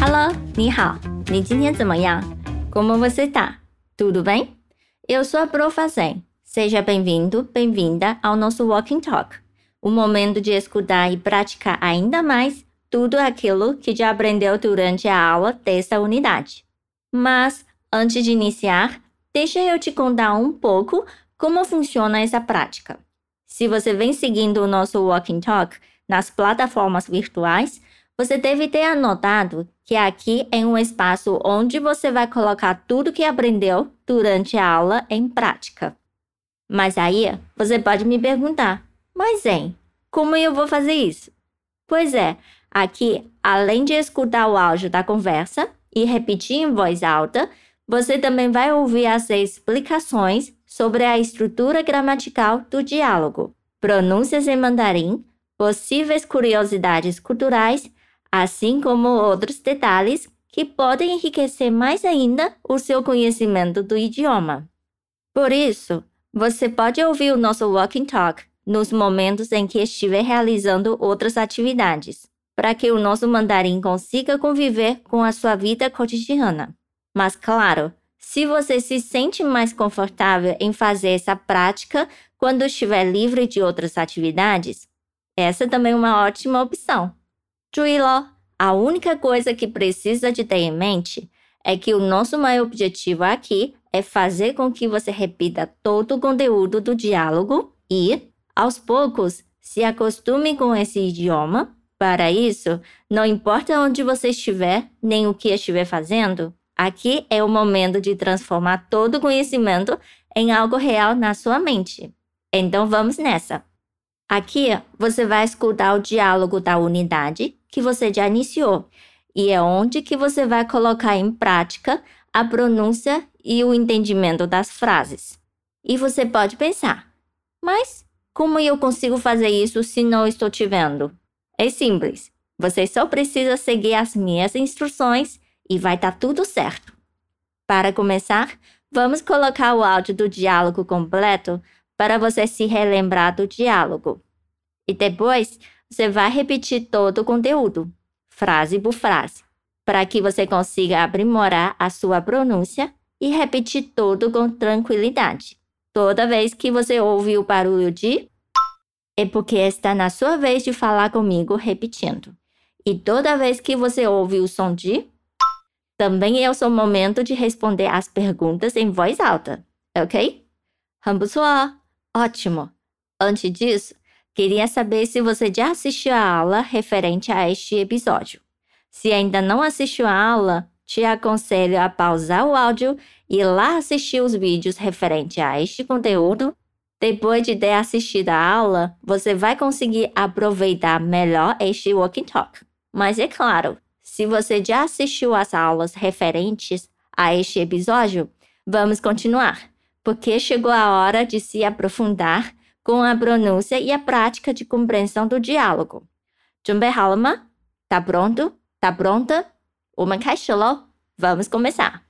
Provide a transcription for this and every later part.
Hello，你好，你今天怎么样？Como você tá? Tudo bem? Eu sou a Prof. Zen. Seja bem-vindo, bem-vinda ao nosso Walking Talk, o momento de escutar e praticar ainda mais tudo aquilo que já aprendeu durante a aula desta unidade. Mas, antes de iniciar, deixa eu te contar um pouco como funciona essa prática. Se você vem seguindo o nosso Walking Talk nas plataformas virtuais, você deve ter anotado que aqui é um espaço onde você vai colocar tudo que aprendeu durante a aula em prática. Mas aí você pode me perguntar: mas, hein, como eu vou fazer isso? Pois é, aqui, além de escutar o áudio da conversa e repetir em voz alta, você também vai ouvir as explicações sobre a estrutura gramatical do diálogo, pronúncias em mandarim, possíveis curiosidades culturais assim como outros detalhes que podem enriquecer mais ainda o seu conhecimento do idioma. Por isso, você pode ouvir o nosso Walking Talk nos momentos em que estiver realizando outras atividades, para que o nosso mandarim consiga conviver com a sua vida cotidiana. Mas, claro, se você se sente mais confortável em fazer essa prática quando estiver livre de outras atividades, essa é também é uma ótima opção. Juílo, a única coisa que precisa de ter em mente é que o nosso maior objetivo aqui é fazer com que você repita todo o conteúdo do diálogo e, aos poucos, se acostume com esse idioma. Para isso, não importa onde você estiver nem o que estiver fazendo, aqui é o momento de transformar todo o conhecimento em algo real na sua mente. Então vamos nessa! Aqui você vai escutar o diálogo da unidade que você já iniciou e é onde que você vai colocar em prática a pronúncia e o entendimento das frases. E você pode pensar, mas como eu consigo fazer isso se não estou te vendo? É simples. Você só precisa seguir as minhas instruções e vai estar tá tudo certo. Para começar, vamos colocar o áudio do diálogo completo para você se relembrar do diálogo. E depois, você vai repetir todo o conteúdo, frase por frase, para que você consiga aprimorar a sua pronúncia e repetir tudo com tranquilidade. Toda vez que você ouve o barulho de é porque está na sua vez de falar comigo repetindo. E toda vez que você ouve o som de também é o seu momento de responder as perguntas em voz alta, ok? 很不错哦。 Ótimo! Antes disso, queria saber se você já assistiu a aula referente a este episódio. Se ainda não assistiu a aula, te aconselho a pausar o áudio e lá assistir os vídeos referente a este conteúdo. Depois de ter assistido a aula, você vai conseguir aproveitar melhor este Walking Talk. Mas é claro, se você já assistiu às aulas referentes a este episódio, vamos continuar porque chegou a hora de se aprofundar com a pronúncia e a prática de compreensão do diálogo. 准备好了吗? Tá pronto? Tá pronta? 我们开始喽 Vamos começar.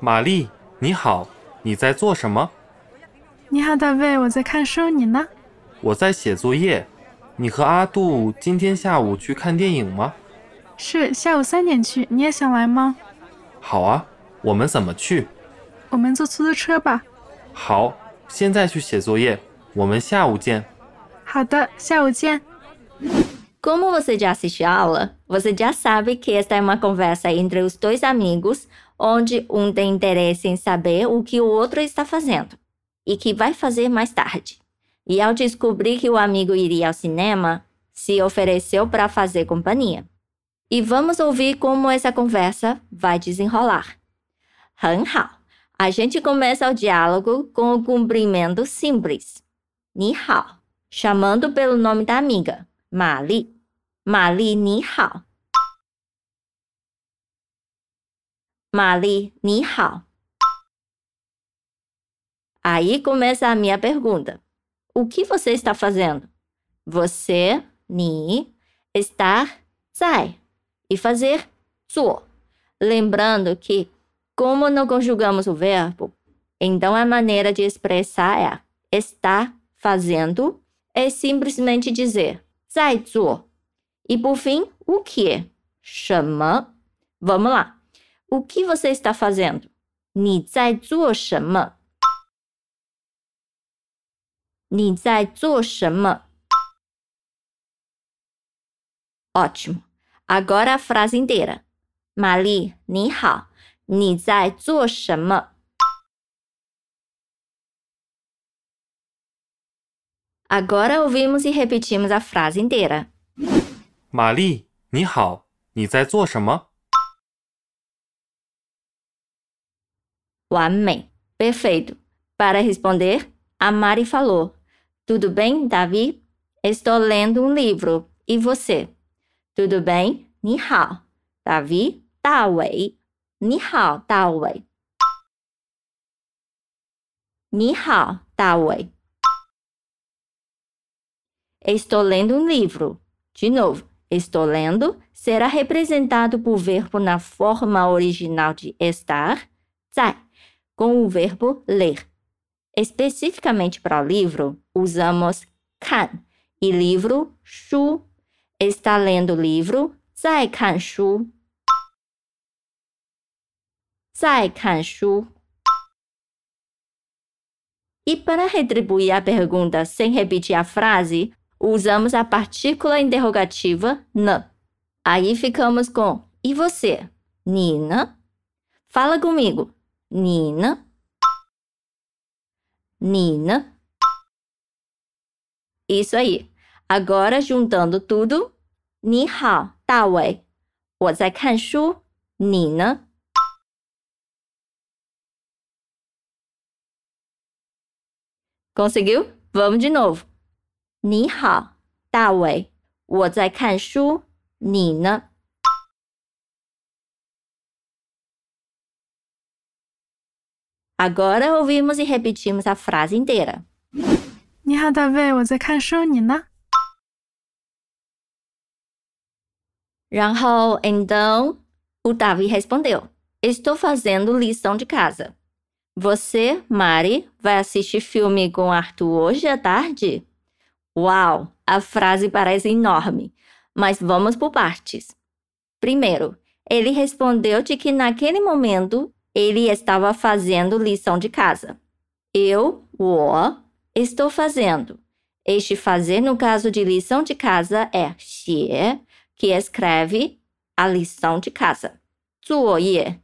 玛丽，你好，你在做什么？你好，大卫，我在看书，你呢？我在写作业。你和阿杜今天下午去看电影吗？是，下午三点去。你也想来吗？好啊，我们怎么去？ 我们坐出租车吧。好，现在去写作业，我们下午见。好的，下午见。Como você já assistiu a aula, você já sabe que esta é uma conversa entre os dois amigos, onde um tem interesse em saber o que o outro está fazendo e que vai fazer mais tarde. E ao descobrir que o amigo iria ao cinema, se ofereceu para fazer companhia. E vamos ouvir como essa conversa vai desenrolar. 很好。 A gente começa o diálogo com o cumprimento simples. Ni hao, chamando pelo nome da amiga, Mali. Mali, ni hao. Mali, ni hao. Aí começa a minha pergunta. O que você está fazendo? Você, ni, estar, zai. E fazer, zuo. Lembrando que como não conjugamos o verbo, então a maneira de expressar é estar fazendo é simplesmente dizer 在做. E por fim, o que? 什么? Vamos lá. O que você está fazendo? 你在做什么?你在做什么? Ótimo. Agora a frase inteira. 玛丽，你好， 你在做什么？Agora ouvimos e repetimos a frase inteira. 玛丽，你好，你在做什么？完美, perfeito. Para responder, a Mari falou: Tudo bem, Davi? Estou lendo um livro. E você? Tudo bem? 你好，Davi. 大伟， 你好，大伟。你好，大伟。Estou lendo um livro. De novo, estou lendo será representado por verbo na forma original de estar, 在, com o verbo ler. Especificamente para o livro, usamos kan e livro, 书. Está lendo o livro, 在看书. 在看书. E para retribuir a pergunta sem repetir a frase, usamos a partícula interrogativa n. Aí ficamos com e você? Nina? Fala comigo. Nina? Nina? Isso aí. Agora juntando tudo. 你好，大伟。我在看书。你呢 ？Conseguiu? Vamos de novo. 你好，大伟，我在看书，你呢？Agora ouvimos e repetimos a frase inteira. 你好，大卫，我在看书，你呢？然后então o Davi respondeu: Estou fazendo lição de casa. Você, Mari, vai assistir filme com Arthur hoje à tarde? Uau, a frase parece enorme, mas vamos por partes. Primeiro, ele respondeu de que naquele momento ele estava fazendo lição de casa. Eu, o, estou fazendo. Este fazer no caso de lição de casa é xie, que escreve a lição de casa. 作业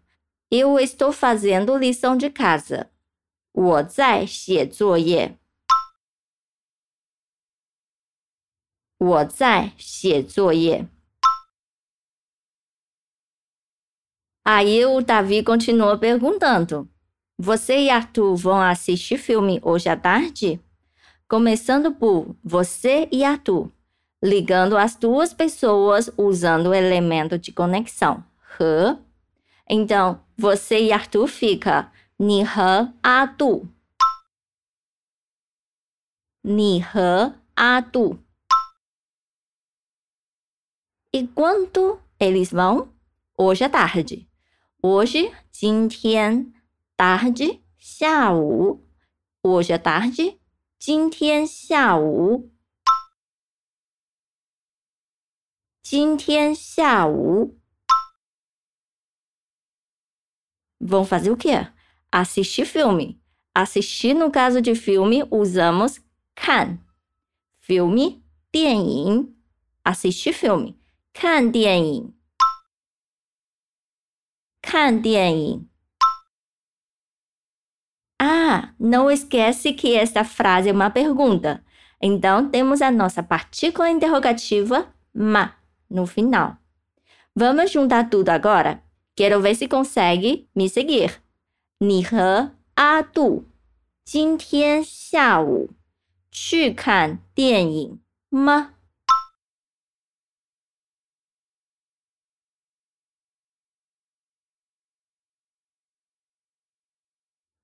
eu estou fazendo lição de casa. 我在写作业。我在写作业。Aí o Davi continuou perguntando: Você e Arthur vão assistir filme hoje à tarde? Começando por você e Arthur, ligando as duas pessoas usando o elemento de conexão 和 então, você e Arthur fica 你和阿杜。你和阿杜。E quanto eles vão? Hoje à tarde. Hoje, 今天 tarde, 下午 Hoje à tarde, 今天下午今天下午 vão fazer o quê? Assistir filme. Assistir, no caso de filme, usamos 看. Filme, 电影. Assistir filme. 看电影.看电影. Ah, não esquece que esta frase é uma pergunta. Então, temos a nossa partícula interrogativa ma no final. Vamos juntar tudo agora? Quero ver se consegue me seguir. 你和阿杜今天下午去看电影吗？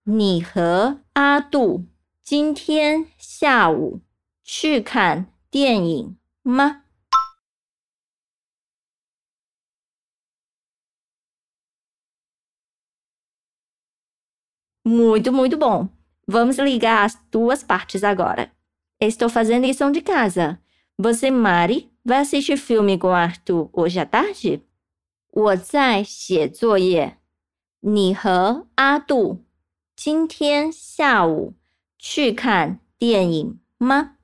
你和阿杜今天下午去看电影吗 ？Muito, muito bom. Vamos ligar as duas partes agora. Estou fazendo lição de casa. Você, Mari, vai assistir filme com Arthur hoje à tarde? 我在写作业。你和阿杜今天下午去看电影吗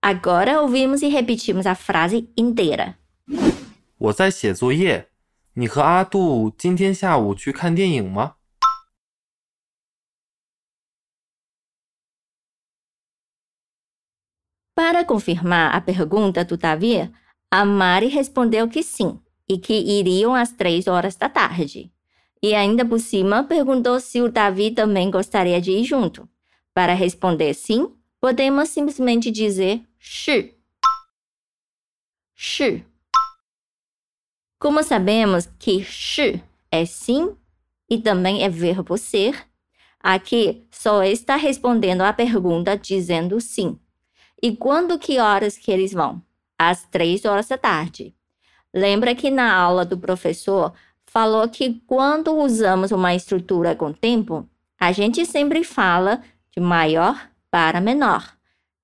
？Agora ouvimos e repetimos a frase inteira. 我在写作业。你和阿杜今天下午去看电影吗？Para confirmar a pergunta do Davi, a Mari respondeu que sim e que iriam às três horas da tarde. E ainda por cima perguntou se o Davi também gostaria de ir junto. Para responder sim, Podemos simplesmente dizer shi. Shi. Como sabemos que shi é sim e também é verbo ser, aqui só está respondendo à pergunta dizendo sim. E quando que horas que eles vão? Às três horas da tarde. Lembra que na aula do professor falou que quando usamos uma estrutura com tempo, a gente sempre fala de maior para menor.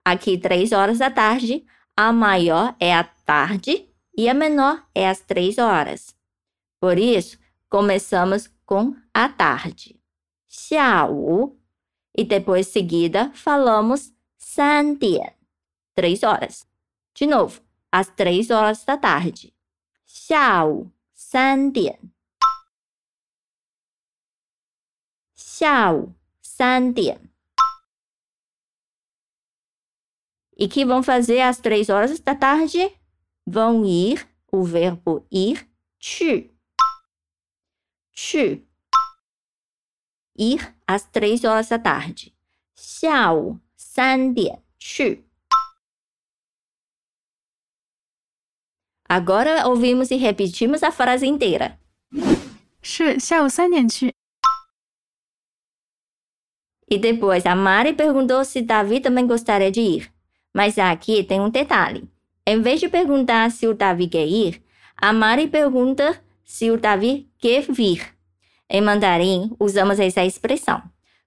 Aqui, três horas da tarde, a maior é a tarde e a menor é às três horas. Por isso, começamos com a tarde. Xiao. E depois, seguida, falamos sandian. três horas. De novo, às três horas da tarde. Xiao, Sandian. Xiao. E que vão fazer às três horas da tarde? Vão ir, o verbo ir, 去。去。Ir às três horas da tarde. 下午三点去。Agora ouvimos e repetimos a frase inteira. 是下午三点去。E depois a Mari perguntou se Davi também gostaria de ir. Mas aqui tem um detalhe. Em vez de perguntar se o Davi quer ir, a Mari pergunta se o Davi quer vir. Em mandarim, usamos essa expressão,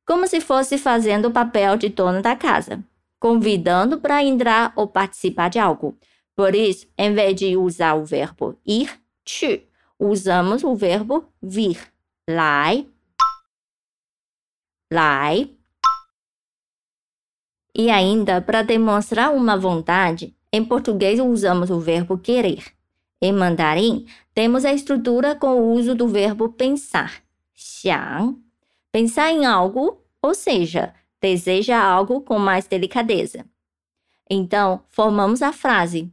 como se fosse fazendo o papel de dono da casa, convidando para entrar ou participar de algo. Por isso, em vez de usar o verbo ir, chu, usamos o verbo vir, lai, lai. E ainda, para demonstrar uma vontade, em português usamos o verbo querer. Em mandarim, temos a estrutura com o uso do verbo pensar, 想. Pensar em algo, ou seja, deseja algo com mais delicadeza. Então, formamos a frase: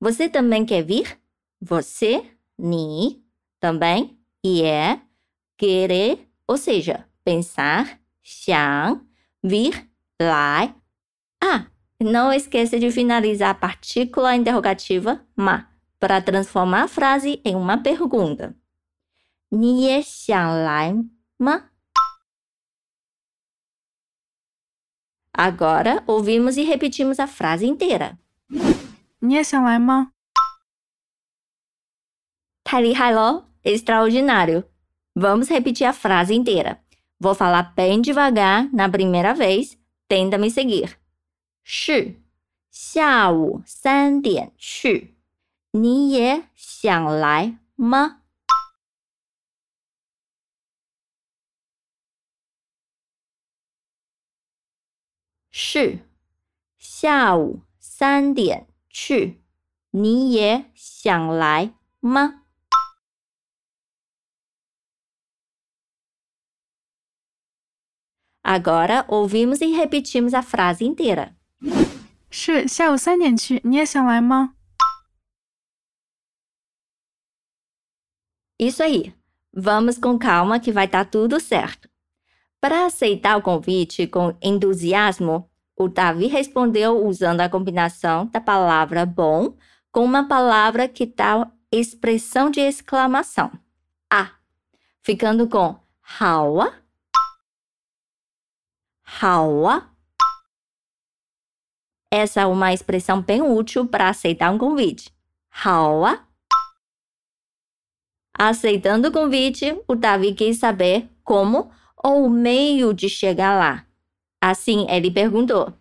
Você também quer vir? Você, ni, também, e é, querer, ou seja, pensar, 想, vir, lai, ah, não esqueça de finalizar a partícula interrogativa ma para transformar a frase em uma pergunta. 你也想来吗? Agora ouvimos e repetimos a frase inteira. 你也想来吗?太厉害了！Extraordinário! Vamos repetir a frase inteira. Vou falar bem devagar na primeira vez. Tenta me seguir. 是下午三点去，你也想来吗？是下午三点去，你也想来吗？Agora ouvimos e repetimos a frase inteira. 是下午三点去，你也想来吗？Isso aí. Vamos com calma que vai dar tudo certo. Para aceitar o convite com entusiasmo, o Davi respondeu usando a combinação da palavra bom com uma palavra que dá expressão de exclamação. A. Ficando com 好啊,好啊 Essa é uma expressão bem útil para aceitar um convite. Hawa. Aceitando o convite, o Davi quis saber como ou o meio de chegar lá. Assim, ele perguntou: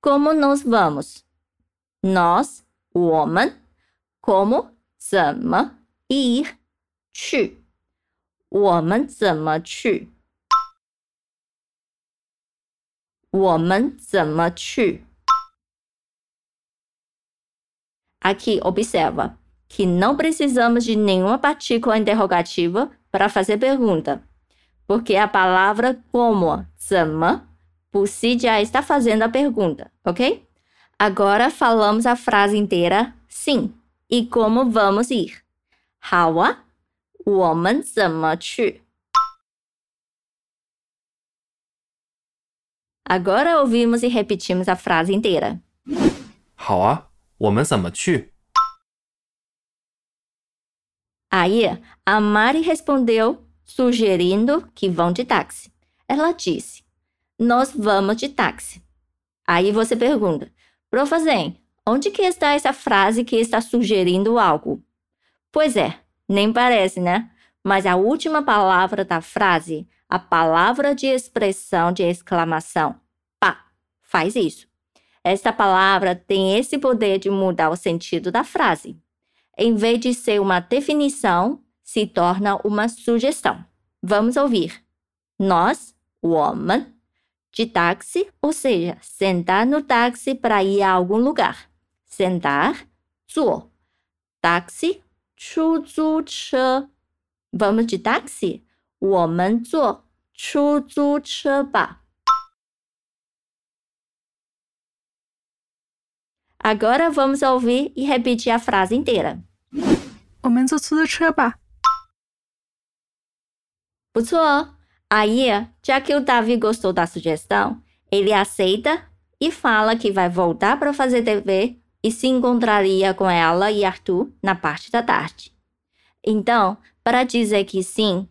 Como nós vamos? Nós, woman, como, zama, ir, chu. Woman zama chu. Woman zama chu. ？Aqui observa que não precisamos de nenhuma partícula interrogativa para fazer pergunta, porque a palavra como, 怎么, por si já está fazendo a pergunta, ok? Agora falamos a frase inteira sim e como vamos ir. 好啊。我们怎么去？Agora ouvimos e repetimos a frase inteira. 好啊， 我们怎么去？Aí, a Mari respondeu, sugerindo que vão de táxi. Ela disse: Nós vamos de táxi. Aí você pergunta: Profazem, onde que está essa frase que está sugerindo algo? Pois é, nem parece, né? Mas a última palavra da frase, a palavra de expressão de exclamação, pá, faz isso. Esta palavra tem esse poder de mudar o sentido da frase. Em vez de ser uma definição, se torna uma sugestão. Vamos ouvir. Nós, woman, de táxi, ou seja, sentar no táxi para ir a algum lugar. Sentar, 坐. Táxi 出租车，vamos de táxi？我们坐出租车吧。 Agora vamos ouvir e repetir a frase inteira. 我们坐出租车吧。不错哦。Aí, já que o Davi gostou da sugestão, ele aceita e fala que vai voltar para fazer dever e se encontraria com ela e Arthur na parte da tarde. Então, para dizer que sim,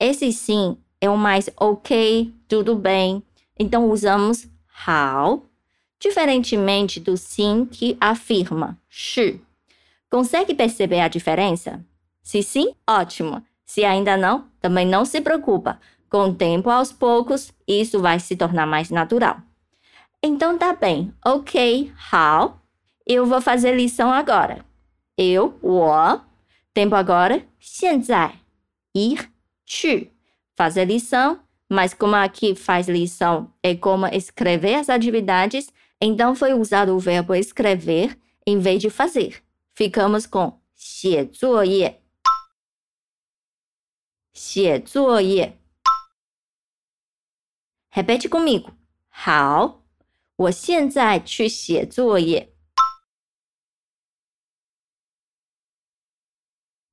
esse sim é o mais ok, tudo bem. Então usamos how, Diferentemente do sim que afirma, shi. Consegue perceber a diferença? Se sim, ótimo. Se ainda não, também não se preocupa. Com o tempo, aos poucos, isso vai se tornar mais natural. Então tá bem, ok, how? Eu vou fazer lição agora. Eu, o, tempo agora, 现在, ir, chu, fazer lição, mas como aqui faz lição é como escrever as atividades, então foi usado o verbo escrever em vez de fazer. Ficamos com 写作业,写作业. Repete comigo. 好，我现在去写作业。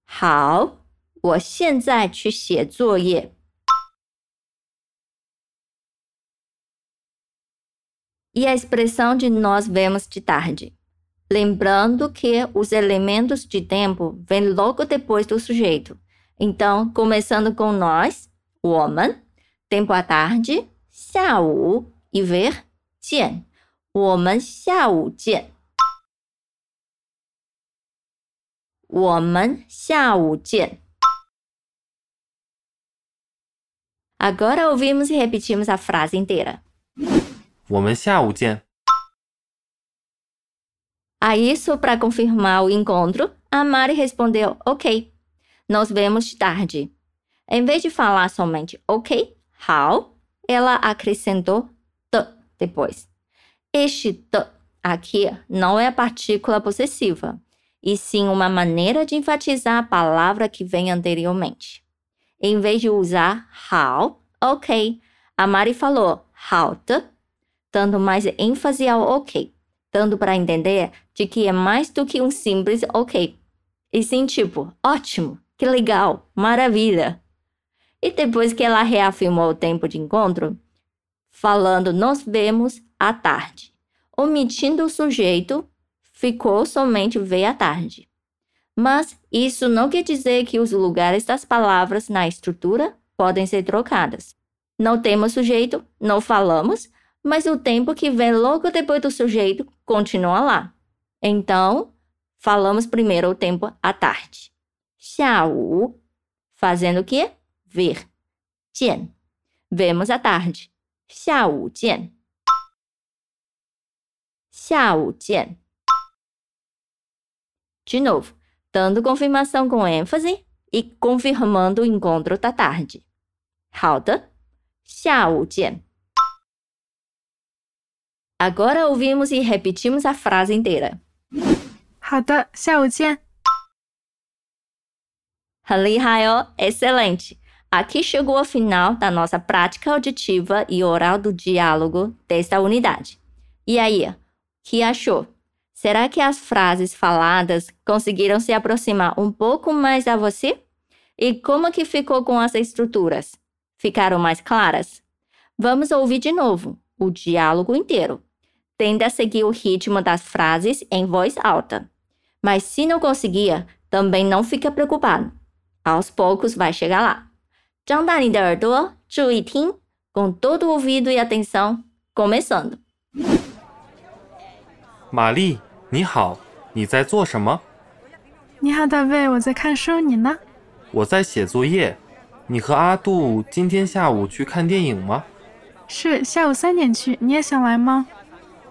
好，我现在去写作业。 E a expressão de nós vemos de tarde. Lembrando que os elementos de tempo vêm logo depois do sujeito. Então, começando com nós, 我们, tempo à tarde, 下午 e ver, 见，我们下午见。我们下午见。Agora ouvimos e repetimos a frase inteira. 我们下午见。A isso, para confirmar o encontro, a Mari respondeu: Ok, nos vemos tarde. Em vez de falar somente ok, how, ela acrescentou t depois. Este t aqui não é a partícula possessiva e sim uma maneira de enfatizar a palavra que vem anteriormente. Em vez de usar how, ok, a Mari falou how dando mais ênfase ao ok, dando para entender de que é mais do que um simples ok. E sim, tipo, ótimo, que legal, maravilha. E depois que ela reafirmou o tempo de encontro, falando nos vemos à tarde, omitindo o sujeito ficou somente ver à tarde. Mas isso não quer dizer que os lugares das palavras na estrutura podem ser trocadas. Não temos sujeito, não falamos, mas o tempo que vem logo depois do sujeito continua lá. Então, falamos primeiro o tempo à tarde. 下午 fazendo o quê? Ver. 见. Vemos à tarde. 下午见.下午见. De novo, dando confirmação com ênfase e confirmando o encontro da tarde. 好的，下午见. Agora ouvimos e repetimos a frase inteira. 好的，下午见。很厉害哦，excelente! Aqui chegou ao final da nossa prática auditiva e oral do diálogo desta unidade. E aí, o que achou? Será que as frases faladas conseguiram se aproximar um pouco mais a você? E como que ficou com as estruturas? Ficaram mais claras? Vamos ouvir de novo o diálogo inteiro. Tenda a seguir o ritmo das frases em voz alta. Mas se não conseguir, também não fica preocupado. Aos poucos vai chegar lá. 张大你的耳朵，注意听，com todo o ouvido e atenção. Começando. 玛丽，你好，你在做什么？你好，大卫，我在看书，你呢？我在写作业。你和阿杜今天下午去看电影吗？是下午三点去，你也想来吗？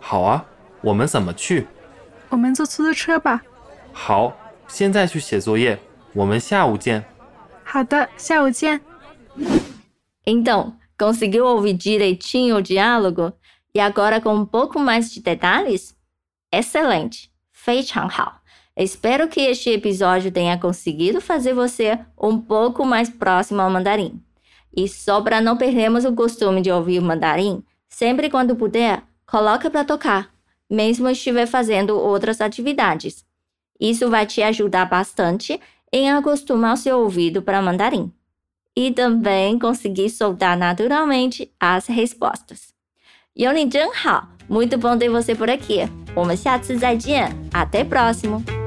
好啊，我们怎么去？我们坐出租车吧。好，现在去写作业，我们下午见。好的，下午见。 Então, conseguiu ouvir direitinho o diálogo? E agora com um pouco mais de detalhes? Excelente! 非常好! Espero que este episódio tenha conseguido fazer você um pouco mais próximo ao mandarim. E só para não perdermos o costume de ouvir o mandarim, sempre quando puder, coloca para tocar, mesmo estiver fazendo outras atividades. Isso vai te ajudar bastante em acostumar o seu ouvido para mandarim. E também conseguir soltar naturalmente as respostas. 有你真好，muito bom ter você por aqui. 我们下次再见，até próximo.